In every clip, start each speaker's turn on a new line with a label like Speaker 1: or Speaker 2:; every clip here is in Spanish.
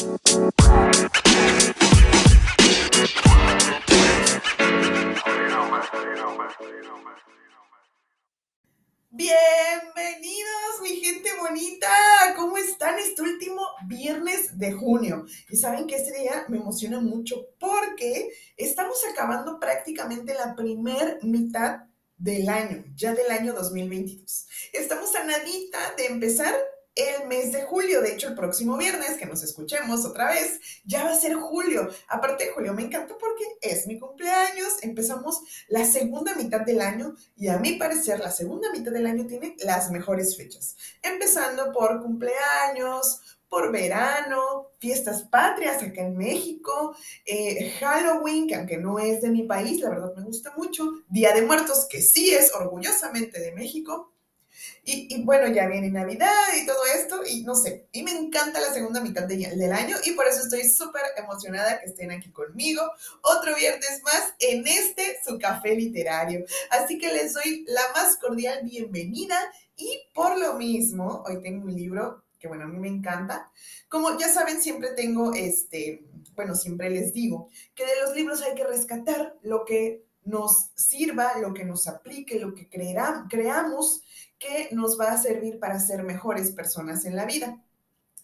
Speaker 1: Bienvenidos, mi gente bonita. ¿Cómo están este último viernes de junio? Y saben que este día me emociona mucho porque estamos acabando prácticamente la primer mitad del año, ya del año 2022. Estamos a nadita de empezar el mes de julio. De hecho, el próximo viernes que nos escuchemos otra vez, ya va a ser julio. Aparte julio, me encanta porque es mi cumpleaños. Empezamos la segunda mitad del año y a mi parecer la segunda mitad del año tiene las mejores fechas. Empezando por cumpleaños, por verano, fiestas patrias acá en México, eh, Halloween, que aunque no es de mi país, la verdad me gusta mucho, Día de Muertos, que sí es orgullosamente de México, y, bueno, ya viene Navidad y todo esto, y no sé, y me encanta la segunda mitad del año, y por eso estoy súper emocionada que estén aquí conmigo otro viernes más en este su café literario. Así que les doy la más cordial bienvenida, y por lo mismo, hoy tengo un libro que bueno, a mí me encanta. Como ya saben, siempre tengo este, bueno, siempre les digo que de los libros hay que rescatar lo que nos sirva, lo que nos aplique, lo que creamos que nos va a servir para ser mejores personas en la vida.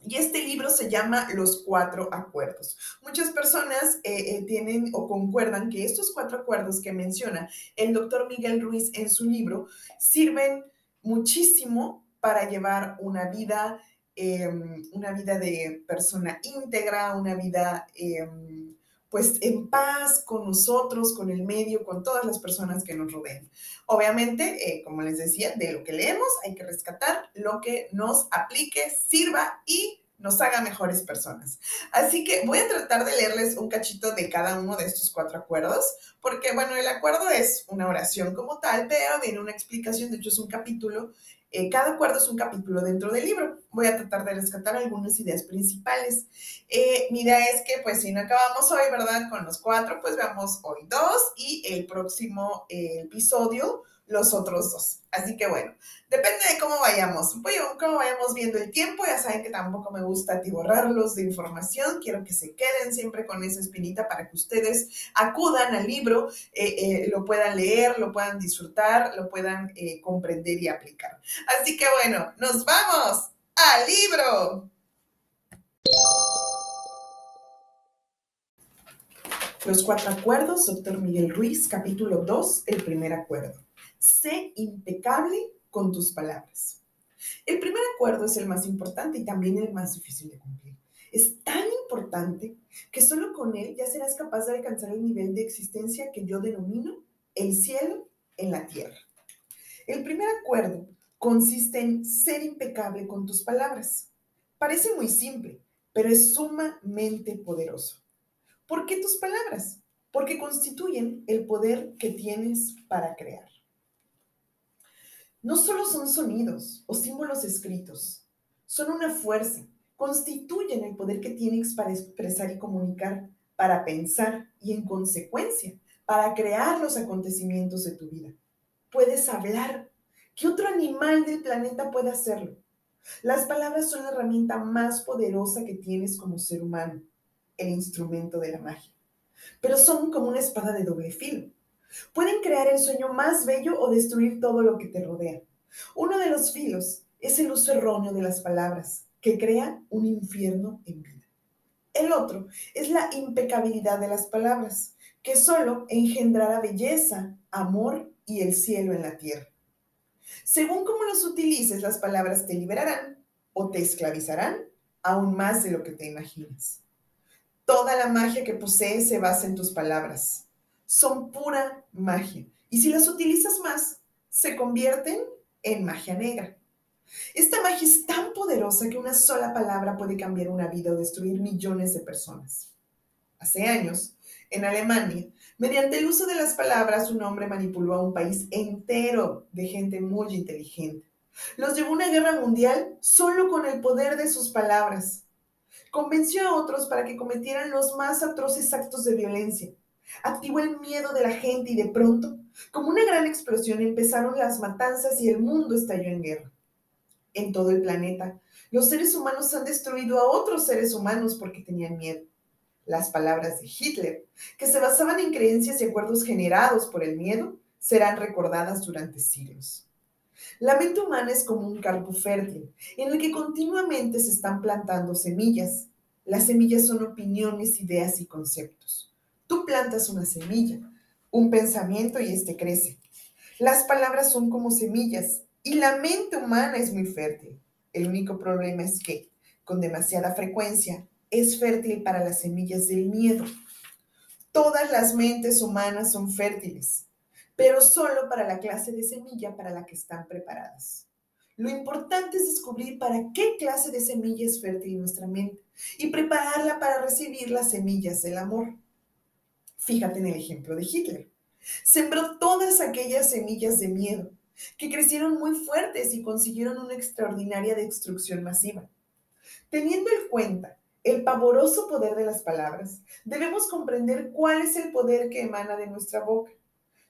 Speaker 1: Y este libro se llama Los Cuatro Acuerdos. Muchas personas eh, eh, tienen o concuerdan que estos cuatro acuerdos que menciona el doctor Miguel Ruiz en su libro sirven muchísimo para llevar una vida, em, una vida de persona íntegra, una vida em, pues en paz con nosotros, con el medio, con todas las personas que nos rodean. Obviamente, eh, como les decía, de lo que leemos hay que rescatar lo que nos aplique, sirva y nos haga mejores personas. Así que voy a tratar de leerles un cachito de cada uno de estos cuatro acuerdos, porque bueno, el acuerdo es una oración como tal, pero viene una explicación, de hecho es un capítulo eh, cada acuerdo es un capítulo dentro del libro. Voy a tratar de rescatar algunas ideas principales. Eh, mi idea es que, pues, si no acabamos hoy, ¿verdad? Con los cuatro, pues veamos hoy dos y el próximo eh, episodio los otros dos. Así que bueno, depende de cómo vayamos. Cómo vayamos viendo el tiempo. Ya saben que tampoco me gusta atiborrarlos de información. Quiero que se queden siempre con esa espinita para que ustedes acudan al libro, eh, eh, lo puedan leer, lo puedan disfrutar, lo puedan eh, comprender y aplicar. Así que bueno, nos vamos al libro. Los cuatro acuerdos, doctor Miguel Ruiz, capítulo 2, el primer acuerdo. Sé impecable con tus palabras. El primer acuerdo es el más importante y también el más difícil de cumplir. Es tan importante que solo con él ya serás capaz de alcanzar el nivel de existencia que yo denomino el cielo en la tierra. El primer acuerdo consiste en ser impecable con tus palabras. Parece muy simple, pero es sumamente poderoso. ¿Por qué tus palabras? Porque constituyen el poder que tienes para crear no solo son sonidos o símbolos escritos, son una fuerza, constituyen el poder que tienes para expresar y comunicar, para pensar y en consecuencia, para crear los acontecimientos de tu vida. Puedes hablar. ¿Qué otro animal del planeta puede hacerlo? Las palabras son la herramienta más poderosa que tienes como ser humano, el instrumento de la magia. Pero son como una espada de doble filo. Pueden crear el sueño más bello o destruir todo lo que te rodea. Uno de los filos es el uso erróneo de las palabras, que crea un infierno en vida. El otro es la impecabilidad de las palabras, que solo engendrará belleza, amor y el cielo en la tierra. Según cómo los utilices, las palabras te liberarán o te esclavizarán aún más de lo que te imaginas. Toda la magia que posees se basa en tus palabras son pura magia. Y si las utilizas más, se convierten en magia negra. Esta magia es tan poderosa que una sola palabra puede cambiar una vida o destruir millones de personas. Hace años, en Alemania, mediante el uso de las palabras, un hombre manipuló a un país entero de gente muy inteligente. Los llevó a una guerra mundial solo con el poder de sus palabras. Convenció a otros para que cometieran los más atroces actos de violencia Activó el miedo de la gente y de pronto, como una gran explosión, empezaron las matanzas y el mundo estalló en guerra. en todo el planeta. Los seres humanos han destruido a otros seres humanos porque tenían miedo. Las palabras de Hitler, que se basaban en creencias y acuerdos generados por el miedo, serán recordadas durante siglos. La mente humana es como un campo fértil en el que continuamente se están plantando semillas. Las semillas son opiniones, ideas y conceptos. Tú plantas una semilla, un pensamiento y este crece. Las palabras son como semillas y la mente humana es muy fértil. El único problema es que, con demasiada frecuencia, es fértil para las semillas del miedo. Todas las mentes humanas son fértiles, pero solo para la clase de semilla para la que están preparadas. Lo importante es descubrir para qué clase de semilla es fértil nuestra mente y prepararla para recibir las semillas del amor. Fíjate en el ejemplo de Hitler. Sembró todas aquellas semillas de miedo que crecieron muy fuertes y consiguieron una extraordinaria destrucción masiva. Teniendo en cuenta el pavoroso poder de las palabras, debemos comprender cuál es el poder que emana de nuestra boca.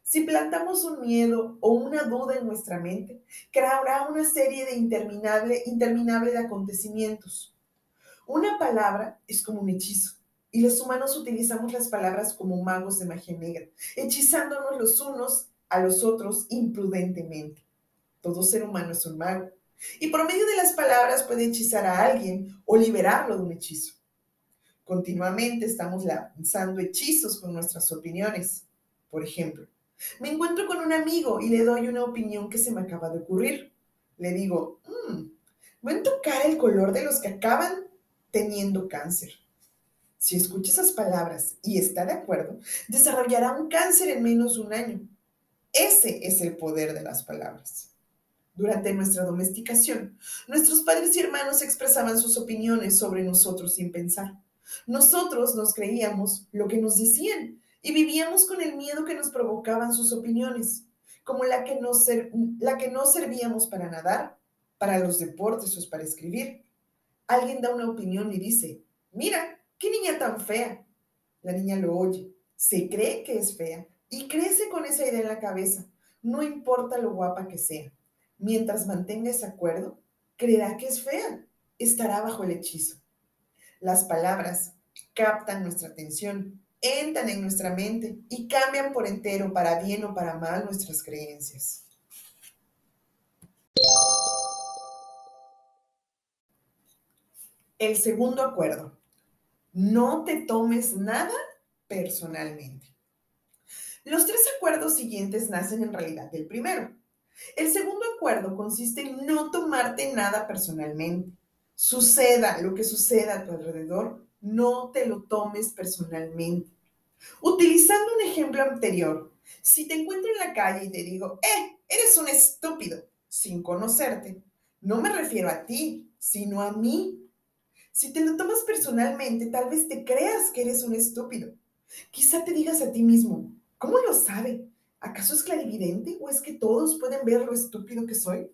Speaker 1: Si plantamos un miedo o una duda en nuestra mente, creará una serie de interminable, interminable de acontecimientos. Una palabra es como un hechizo. Y los humanos utilizamos las palabras como magos de magia negra, hechizándonos los unos a los otros imprudentemente. Todo ser humano es un mago. Y por medio de las palabras puede hechizar a alguien o liberarlo de un hechizo. Continuamente estamos lanzando hechizos con nuestras opiniones. Por ejemplo, me encuentro con un amigo y le doy una opinión que se me acaba de ocurrir. Le digo, mmm, ¿ven tu el color de los que acaban teniendo cáncer? Si escucha esas palabras y está de acuerdo, desarrollará un cáncer en menos de un año. Ese es el poder de las palabras. Durante nuestra domesticación, nuestros padres y hermanos expresaban sus opiniones sobre nosotros sin pensar. Nosotros nos creíamos lo que nos decían y vivíamos con el miedo que nos provocaban sus opiniones, como la que, no la que no servíamos para nadar, para los deportes o para escribir. Alguien da una opinión y dice, mira, qué niña tan fea. La niña lo oye, se cree que es fea y crece con esa idea en la cabeza, no importa lo guapa que sea. Mientras mantenga ese acuerdo, creerá que es fea, estará bajo el hechizo. Las palabras captan nuestra atención, entran en nuestra mente y cambian por entero, para bien o para mal, nuestras creencias. El segundo acuerdo. No te tomes nada personalmente. Los tres acuerdos siguientes nacen en realidad del primero. El segundo acuerdo consiste en no tomarte nada personalmente. Suceda lo que suceda a tu alrededor, no te lo tomes personalmente. Utilizando un ejemplo anterior, si te encuentro en la calle y te digo, eh, eres un estúpido, sin conocerte, no me refiero a ti, sino a mí. Si te lo tomas personalmente, tal vez te creas que eres un estúpido. Quizá te digas a ti mismo, ¿Cómo lo sabe? ¿Acaso es clarividente o es que todos pueden ver lo estúpido que soy?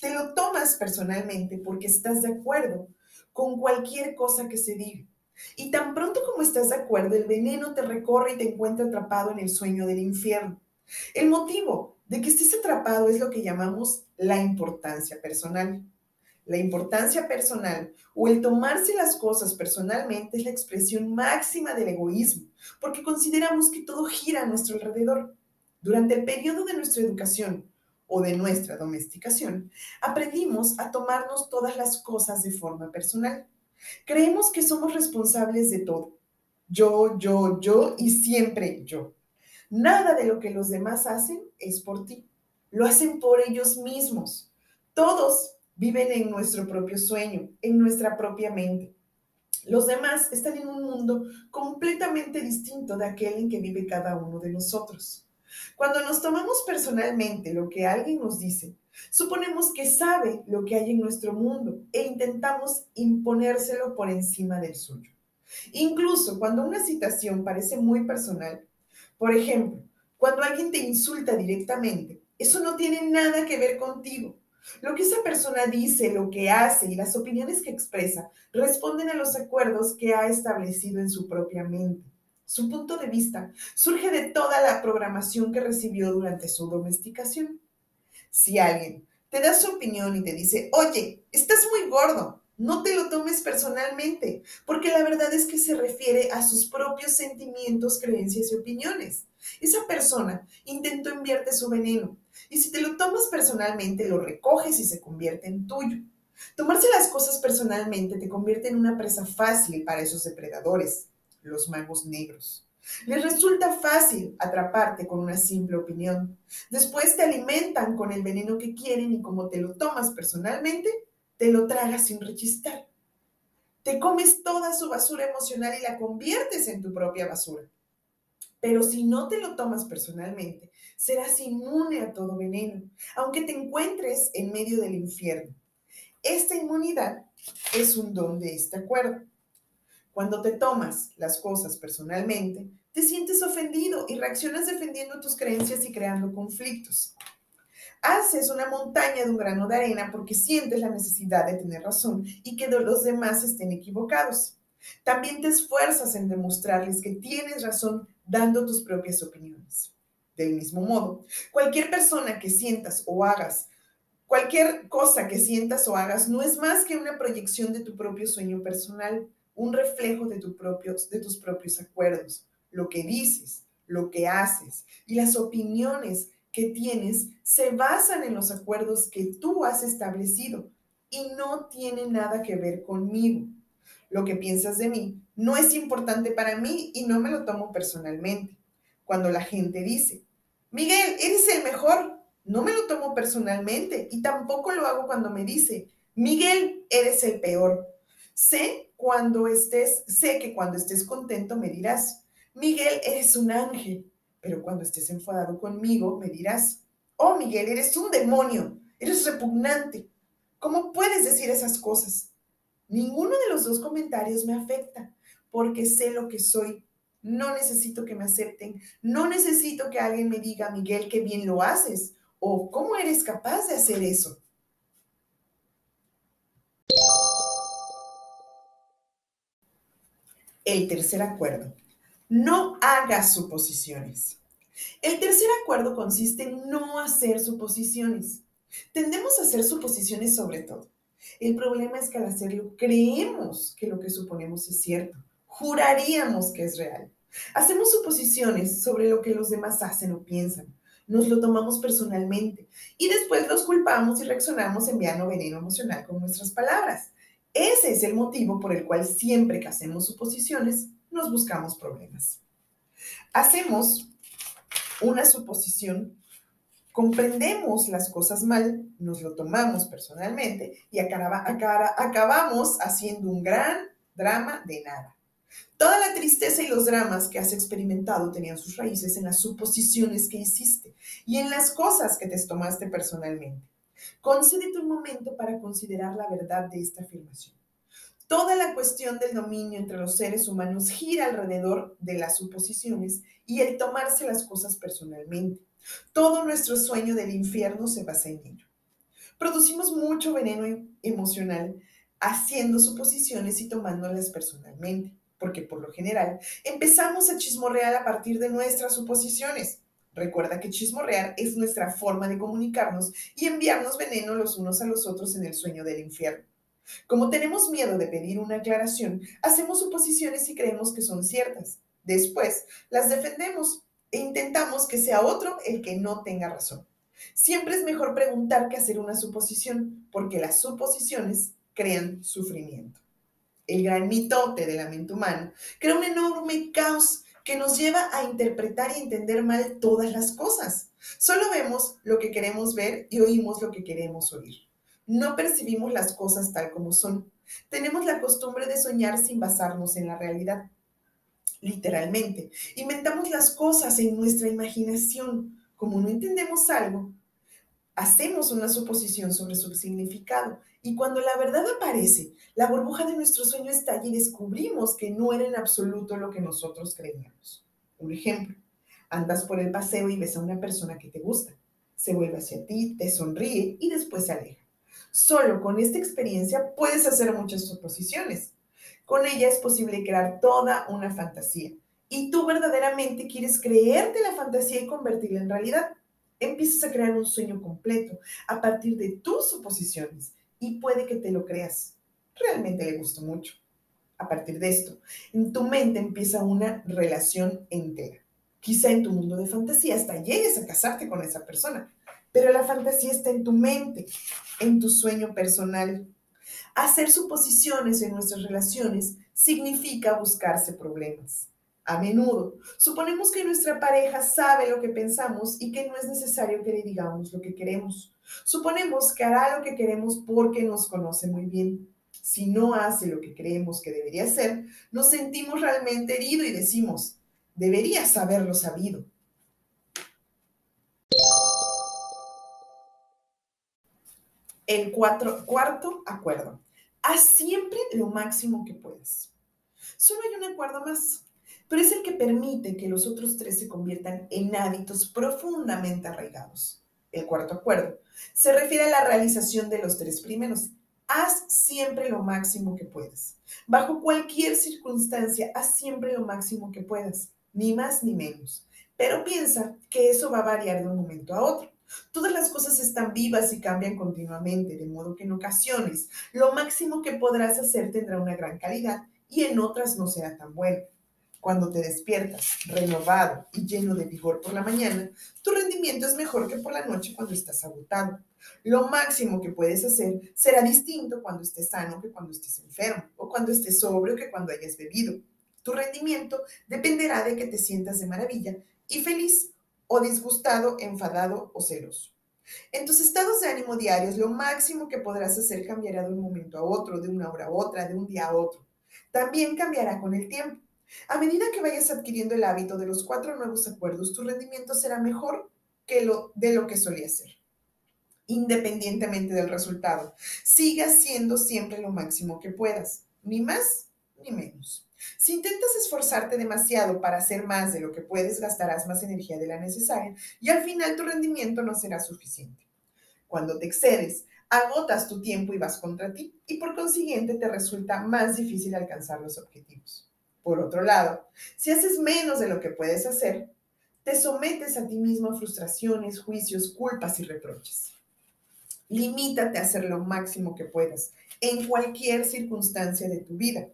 Speaker 1: Te lo tomas personalmente porque estás de acuerdo con cualquier cosa que se diga. Y tan pronto como estás de acuerdo, el veneno te recorre y te encuentra atrapado en el sueño del infierno. El motivo de que estés atrapado es lo que llamamos la importancia personal. La importancia personal o el tomarse las cosas personalmente es la expresión máxima del egoísmo, porque consideramos que todo gira a nuestro alrededor. Durante el periodo de nuestra educación o de nuestra domesticación, aprendimos a tomarnos todas las cosas de forma personal. Creemos que somos responsables de todo. Yo, yo, yo y siempre yo. Nada de lo que los demás hacen es por ti. Lo hacen por ellos mismos. Todos viven en nuestro propio sueño, en nuestra propia mente. Los demás están en un mundo completamente distinto de aquel en que vive cada uno de nosotros. Cuando nos tomamos personalmente lo que alguien nos dice, suponemos que sabe lo que hay en nuestro mundo e intentamos imponérselo por encima del suyo. Incluso cuando una citación parece muy personal, por ejemplo, cuando alguien te insulta directamente, eso no tiene nada que ver contigo. Lo que esa persona dice, lo que hace y las opiniones que expresa responden a los acuerdos que ha establecido en su propia mente. Su punto de vista surge de toda la programación que recibió durante su domesticación. Si alguien te da su opinión y te dice, oye, estás muy gordo, no te lo tomes personalmente, porque la verdad es que se refiere a sus propios sentimientos, creencias y opiniones. Esa persona intentó enviarte su veneno y si te lo tomas personalmente, lo recoges y se convierte en tuyo. Tomarse las cosas personalmente te convierte en una presa fácil para esos depredadores, los magos negros. Les resulta fácil atraparte con una simple opinión. Después te alimentan con el veneno que quieren y como te lo tomas personalmente, te lo tragas sin rechistar. Te comes toda su basura emocional y la conviertes en tu propia basura. Pero si no te lo tomas personalmente, serás inmune a todo veneno, aunque te encuentres en medio del infierno. Esta inmunidad es un don de este acuerdo. Cuando te tomas las cosas personalmente, te sientes ofendido y reaccionas defendiendo tus creencias y creando conflictos. Haces una montaña de un grano de arena porque sientes la necesidad de tener razón y que los demás estén equivocados. También te esfuerzas en demostrarles que tienes razón dando tus propias opiniones. Del mismo modo, cualquier persona que sientas o hagas, cualquier cosa que sientas o hagas no es más que una proyección de tu propio sueño personal, un reflejo de, tu de tus propios acuerdos. Lo que dices, lo que haces y las opiniones que tienes se basan en los acuerdos que tú has establecido y no tiene nada que ver conmigo. Lo que piensas de mí no es importante para mí y no me lo tomo personalmente. Cuando la gente dice, Miguel, eres el mejor, no me lo tomo personalmente y tampoco lo hago cuando me dice, Miguel, eres el peor. Sé cuando estés, sé que cuando estés contento me dirás, Miguel, eres un ángel. Pero cuando estés enfadado conmigo, me dirás, oh Miguel, eres un demonio, eres repugnante. ¿Cómo puedes decir esas cosas? Ninguno de los dos comentarios me afecta, porque sé lo que soy. No necesito que me acepten, no necesito que alguien me diga, Miguel, qué bien lo haces, o cómo eres capaz de hacer eso. El tercer acuerdo. No hagas suposiciones. El tercer acuerdo consiste en no hacer suposiciones. Tendemos a hacer suposiciones sobre todo. El problema es que al hacerlo creemos que lo que suponemos es cierto. Juraríamos que es real. Hacemos suposiciones sobre lo que los demás hacen o piensan. Nos lo tomamos personalmente y después los culpamos y reaccionamos enviando veneno emocional con nuestras palabras. Ese es el motivo por el cual siempre que hacemos suposiciones nos buscamos problemas. Hacemos una suposición, comprendemos las cosas mal, nos lo tomamos personalmente y acabamos haciendo un gran drama de nada. Toda la tristeza y los dramas que has experimentado tenían sus raíces en las suposiciones que hiciste y en las cosas que te tomaste personalmente. Concédete un momento para considerar la verdad de esta afirmación. Toda la cuestión del dominio entre los seres humanos gira alrededor de las suposiciones y el tomarse las cosas personalmente. Todo nuestro sueño del infierno se basa en ello. Producimos mucho veneno emocional haciendo suposiciones y tomándolas personalmente, porque por lo general empezamos a chismorrear a partir de nuestras suposiciones. Recuerda que chismorrear es nuestra forma de comunicarnos y enviarnos veneno los unos a los otros en el sueño del infierno. Como tenemos miedo de pedir una aclaración, hacemos suposiciones y creemos que son ciertas. Después las defendemos e intentamos que sea otro el que no tenga razón. Siempre es mejor preguntar que hacer una suposición, porque las suposiciones crean sufrimiento. El gran mitote de la mente humana crea un enorme caos que nos lleva a interpretar y entender mal todas las cosas. Solo vemos lo que queremos ver y oímos lo que queremos oír. No percibimos las cosas tal como son. Tenemos la costumbre de soñar sin basarnos en la realidad. Literalmente, inventamos las cosas en nuestra imaginación. Como no entendemos algo, hacemos una suposición sobre su significado. Y cuando la verdad aparece, la burbuja de nuestro sueño estalla y descubrimos que no era en absoluto lo que nosotros creíamos. Un ejemplo, andas por el paseo y ves a una persona que te gusta. Se vuelve hacia ti, te sonríe y después se aleja. Solo con esta experiencia puedes hacer muchas suposiciones. Con ella es posible crear toda una fantasía. Y tú verdaderamente quieres creerte la fantasía y convertirla en realidad. Empiezas a crear un sueño completo a partir de tus suposiciones y puede que te lo creas. Realmente le gustó mucho. A partir de esto, en tu mente empieza una relación entera. Quizá en tu mundo de fantasía hasta llegues a casarte con esa persona, pero la fantasía está en tu mente, en tu sueño personal. Hacer suposiciones en nuestras relaciones significa buscarse problemas. A menudo suponemos que nuestra pareja sabe lo que pensamos y que no es necesario que le digamos lo que queremos. Suponemos que hará lo que queremos porque nos conoce muy bien. Si no hace lo que creemos que debería hacer, nos sentimos realmente heridos y decimos, deberías haberlo sabido. El cuarto acuerdo. Haz siempre lo máximo que puedas. Solo hay un acuerdo más, pero es el que permite que los otros tres se conviertan en hábitos profundamente arraigados. El cuarto acuerdo se refiere a la realización de los tres primeros. Haz siempre lo máximo que puedas. Bajo cualquier circunstancia, haz siempre lo máximo que puedas, ni más ni menos. Pero piensa que eso va a variar de un momento a otro. Todas las cosas están vivas y cambian continuamente, de modo que en ocasiones lo máximo que podrás hacer tendrá una gran calidad y en otras no será tan bueno. Cuando te despiertas renovado y lleno de vigor por la mañana, tu rendimiento es mejor que por la noche cuando estás agotado. Lo máximo que puedes hacer será distinto cuando estés sano que cuando estés enfermo o cuando estés sobrio que cuando hayas bebido. Tu rendimiento dependerá de que te sientas de maravilla y feliz o disgustado, enfadado o celoso. En tus estados de ánimo diarios, lo máximo que podrás hacer cambiará de un momento a otro, de una hora a otra, de un día a otro. También cambiará con el tiempo. A medida que vayas adquiriendo el hábito de los cuatro nuevos acuerdos, tu rendimiento será mejor que lo de lo que solía ser. Independientemente del resultado, sigue haciendo siempre lo máximo que puedas, ni más ni menos. Si intentas esforzarte demasiado para hacer más de lo que puedes, gastarás más energía de la necesaria y al final tu rendimiento no será suficiente. Cuando te excedes, agotas tu tiempo y vas contra ti y por consiguiente te resulta más difícil alcanzar los objetivos. Por otro lado, si haces menos de lo que puedes hacer, te sometes a ti mismo a frustraciones, juicios, culpas y reproches. Limítate a hacer lo máximo que puedas en cualquier circunstancia de tu vida.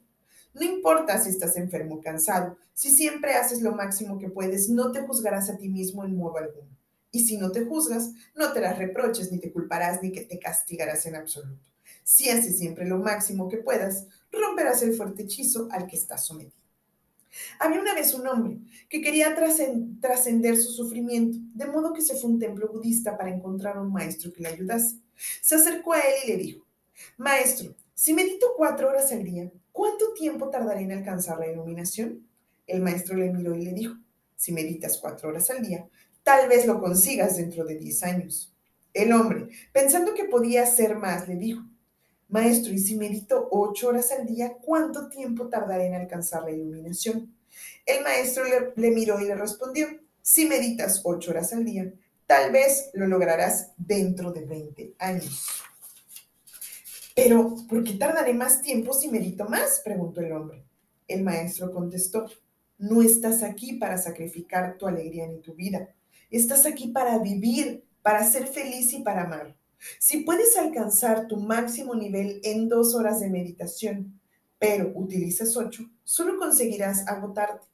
Speaker 1: No importa si estás enfermo o cansado, si siempre haces lo máximo que puedes, no te juzgarás a ti mismo en modo alguno. Y si no te juzgas, no te las reproches, ni te culparás, ni que te castigarás en absoluto. Si haces siempre lo máximo que puedas, romperás el fuerte hechizo al que estás sometido. Había una vez un hombre que quería trascender su sufrimiento, de modo que se fue a un templo budista para encontrar un maestro que le ayudase. Se acercó a él y le dijo, Maestro, si medito cuatro horas al día, ¿cuánto tiempo tardaré en alcanzar la iluminación? El maestro le miró y le dijo, si meditas cuatro horas al día, tal vez lo consigas dentro de diez años. El hombre, pensando que podía hacer más, le dijo, Maestro, ¿y si medito ocho horas al día, cuánto tiempo tardaré en alcanzar la iluminación? El maestro le, miró y le respondió, si meditas ocho horas al día, tal vez lo lograrás dentro de 20 años. Pero, ¿por qué tardaré más tiempo si medito más? preguntó el hombre. El maestro contestó, no estás aquí para sacrificar tu alegría ni tu vida. Estás aquí para vivir, para ser feliz y para amar. Si puedes alcanzar tu máximo nivel en dos horas de meditación, pero utilizas ocho, solo conseguirás agotarte,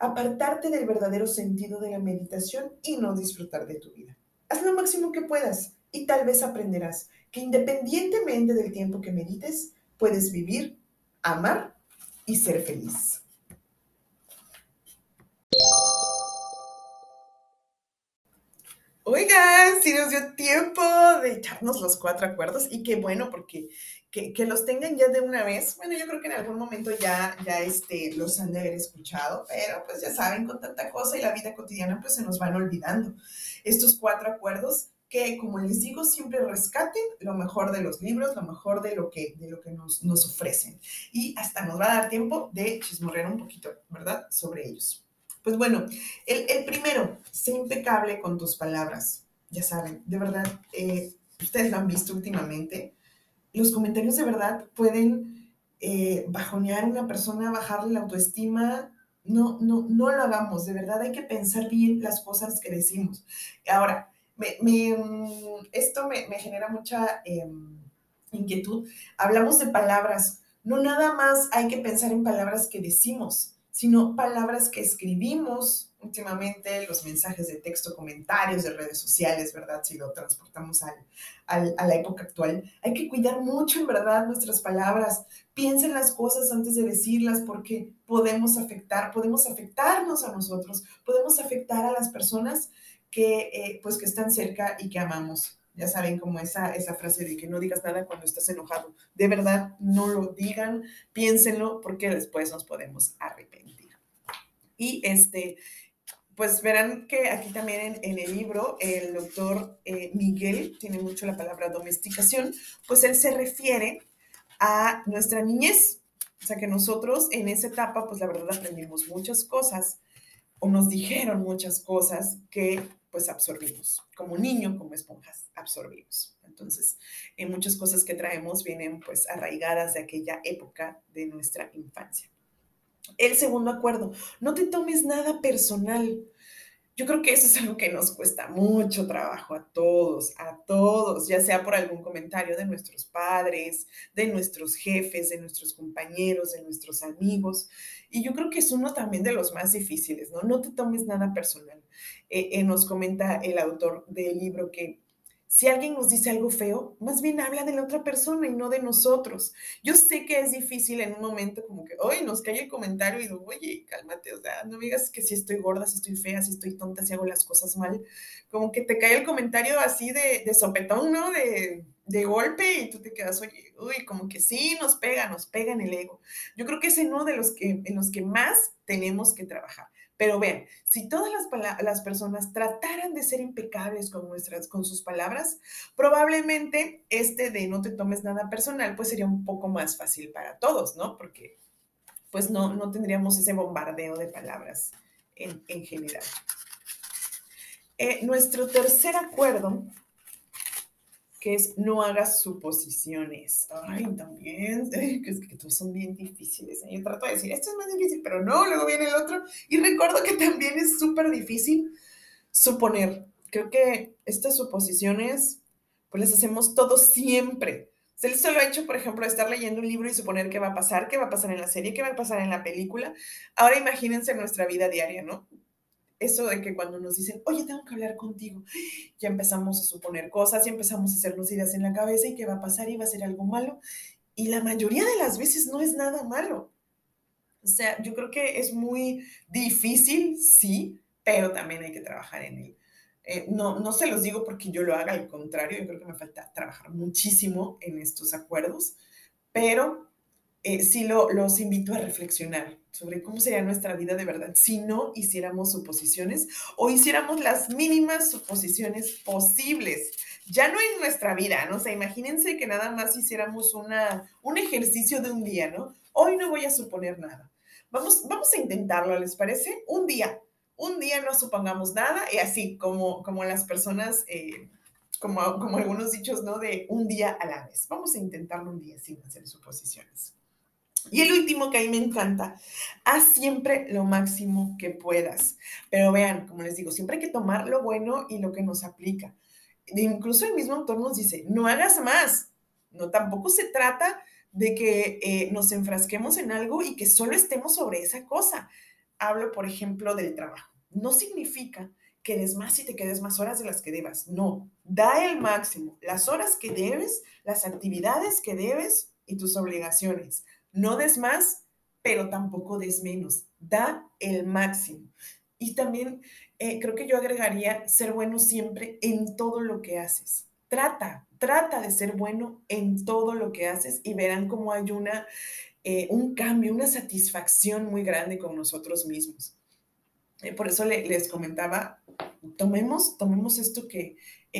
Speaker 1: apartarte del verdadero sentido de la meditación y no disfrutar de tu vida. Haz lo máximo que puedas y tal vez aprenderás que independientemente del tiempo que medites, puedes vivir, amar y ser feliz. Oigan, si nos dio tiempo de echarnos los cuatro acuerdos y qué bueno, porque que, los tengan ya de una vez. Bueno, yo creo que en algún momento ya, ya este, los han de haber escuchado, pero pues ya saben, con tanta cosa y la vida cotidiana, pues se nos van olvidando estos cuatro acuerdos que, como les digo, siempre rescaten lo mejor de los libros, lo mejor de lo que, de lo que nos, nos ofrecen. Y hasta nos va a dar tiempo de chismorrear un poquito, ¿verdad?, sobre ellos. Pues bueno, el, primero, sé impecable con tus palabras. Ya saben, de verdad, eh, ustedes lo han visto últimamente. Los comentarios de verdad pueden eh, bajonear a una persona, bajarle la autoestima. No, no, no lo hagamos. De verdad hay que pensar bien las cosas que decimos. Ahora, esto me, genera mucha em, inquietud. Hablamos de palabras. No nada más hay que pensar en palabras que decimos, sino palabras que escribimos últimamente, los mensajes de texto, comentarios de redes sociales, ¿verdad? Si lo transportamos al, a la época actual. Hay que cuidar mucho, en verdad, nuestras palabras. Piensen las cosas antes de decirlas porque podemos afectar, podemos afectarnos a nosotros, podemos afectar a las personas que, eh, pues, que están cerca y que amamos. Ya saben, como esa, esa frase de que no digas nada cuando estás enojado. De verdad, no lo digan, piénsenlo, porque después nos podemos arrepentir. Y este, pues verán que aquí también en, el libro el doctor eh, Miguel tiene mucho la palabra domesticación, pues él se refiere a nuestra niñez. O sea que nosotros en esa etapa, pues la verdad aprendimos muchas cosas o nos dijeron muchas cosas que pues absorbimos. Como niño, como esponjas, absorbimos. Entonces, en muchas cosas que traemos vienen pues arraigadas de aquella época de nuestra infancia. El segundo acuerdo, no te tomes nada personal. Yo creo que eso es algo que nos cuesta mucho trabajo a todos, a todos, ya sea por algún comentario de nuestros padres, de nuestros jefes, de nuestros compañeros, de nuestros amigos. Y yo creo que es uno también de los más difíciles, ¿no? No te tomes nada personal. Eh, eh, nos comenta el autor del libro que si alguien nos dice algo feo, más bien habla de la otra persona y no de nosotros. Yo sé que es difícil en un momento como que, hoy nos cae el comentario y digo, oye, cálmate, o sea, no digas que si estoy gorda, si estoy fea, si estoy tonta, si hago las cosas mal. Como que te cae el comentario así de, de sopetón, ¿no? De, de golpe y tú te quedas, oye, uy, como que sí, nos pega, nos pega en el ego. Yo creo que es uno de los que, en los que más tenemos que trabajar. Pero vean, si todas las, personas trataran de ser impecables con, nuestras, con sus palabras, probablemente este de no te tomes nada personal, pues sería un poco más fácil para todos, ¿no? Porque pues no, no tendríamos ese bombardeo de palabras en, en general. Eh, nuestro tercer acuerdo que es no hagas suposiciones. Ay, también, es que todos son bien difíciles. ¿eh? Yo trato de decir, esto es más difícil, pero no, luego viene el otro. Y recuerdo que también es súper difícil suponer. Creo que estas suposiciones, pues las hacemos todos siempre. Él solo ha hecho, por ejemplo, estar leyendo un libro y suponer qué va a pasar, qué va a pasar en la serie, qué va a pasar en la película. Ahora imagínense nuestra vida diaria, ¿no? Eso de que cuando nos dicen, oye, tengo que hablar contigo, ya empezamos a suponer cosas y empezamos a hacernos ideas en la cabeza y qué va a pasar y va a ser algo malo. Y la mayoría de las veces no es nada malo. O sea, yo creo que es muy difícil, sí, pero también hay que trabajar en él. Eh, no, no se los digo porque yo lo haga, al contrario, yo creo que me falta trabajar muchísimo en estos acuerdos, pero eh, sí lo, los invito a reflexionar sobre cómo sería nuestra vida de verdad si no hiciéramos suposiciones o hiciéramos las mínimas suposiciones posibles. Ya no en nuestra vida, ¿no? O sea, imagínense que nada más hiciéramos una, un ejercicio de un día, ¿no? Hoy no voy a suponer nada. Vamos, vamos a intentarlo, ¿les parece? Un día. Un día no supongamos nada y así como, como las personas... Eh, como, como algunos dichos, ¿no? De un día a la vez. Vamos a intentarlo un día sin hacer suposiciones. Y el último que a mí me encanta, haz siempre lo máximo que puedas. Pero vean, como les digo, siempre hay que tomar lo bueno y lo que nos aplica. Incluso el mismo autor nos dice, no hagas más. No, tampoco se trata de que eh, nos enfrasquemos en algo y que solo estemos sobre esa cosa. Hablo, por ejemplo, del trabajo. No significa que des más y te quedes más horas de las que debas. No, da el máximo. Las horas que debes, las actividades que debes y tus obligaciones no des más, pero tampoco des menos. Da el máximo. Y también eh, creo que yo agregaría ser bueno siempre en todo lo que haces. Trata, trata de ser bueno en todo lo que haces y verán cómo hay una, eh, un cambio, una satisfacción muy grande con nosotros mismos. Eh, por eso les comentaba, tomemos, tomemos esto que,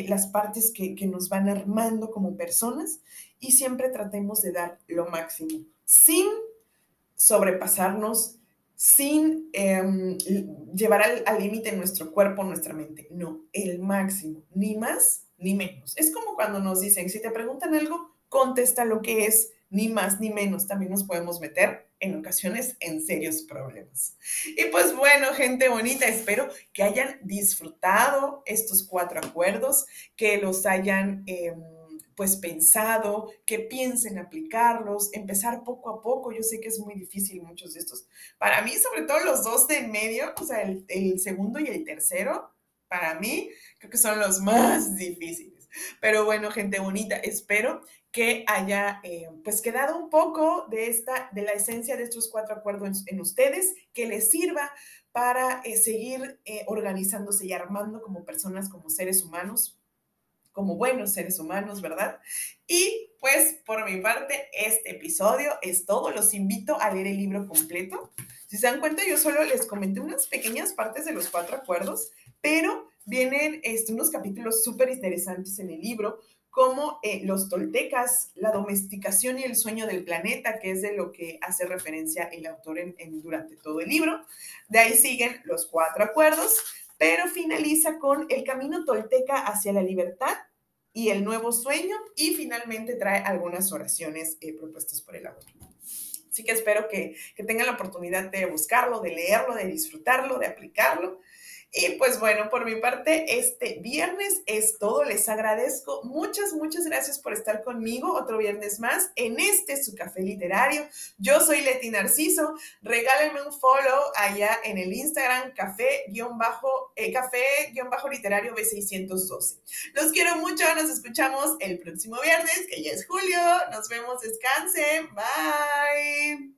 Speaker 1: las partes que, que nos van armando como personas y siempre tratemos de dar lo máximo sin sobrepasarnos, sin em, llevar al límite nuestro cuerpo, nuestra mente. No, el máximo, ni más ni menos. Es como cuando nos dicen, si te preguntan algo, contesta lo que es, ni más ni menos, también nos podemos meter en ocasiones en serios problemas. Y pues bueno, gente bonita, espero que hayan disfrutado estos cuatro acuerdos, que los hayan... Em, pues pensado, que piensen aplicarlos, empezar poco a poco. Yo sé que es muy difícil muchos de estos. Para mí, sobre todo los dos de en medio, o sea, el, el segundo y el tercero, para mí, creo que son los más difíciles. Pero bueno, gente bonita, espero que haya eh, pues quedado un poco de esta, de la esencia de estos cuatro acuerdos en, ustedes, que les sirva para eh, seguir eh, organizándose y armando como personas, como seres humanos, como buenos seres humanos, ¿verdad? Y pues por mi parte, este episodio es todo. Los invito a leer el libro completo. Si se dan cuenta, yo solo les comenté unas pequeñas partes de los cuatro acuerdos, pero vienen este, unos capítulos súper interesantes en el libro, como eh, los toltecas, la domesticación y el sueño del planeta, que es de lo que hace referencia el autor en, durante todo el libro. De ahí siguen los cuatro acuerdos, pero finaliza con el camino tolteca hacia la libertad y el nuevo sueño y finalmente trae algunas oraciones eh, propuestas por el autor. Así que espero que, que tengan la oportunidad de buscarlo, de leerlo, de disfrutarlo, de aplicarlo. Y pues bueno, por mi parte, este viernes es todo. Les agradezco. Muchas, muchas gracias por estar conmigo otro viernes más en este su café literario. Yo soy Leti Narciso. Regálenme un follow allá en el Instagram café-literario eh, B612. Los quiero mucho. Nos escuchamos el próximo viernes, que ya es julio. Nos vemos. Descansen. Bye.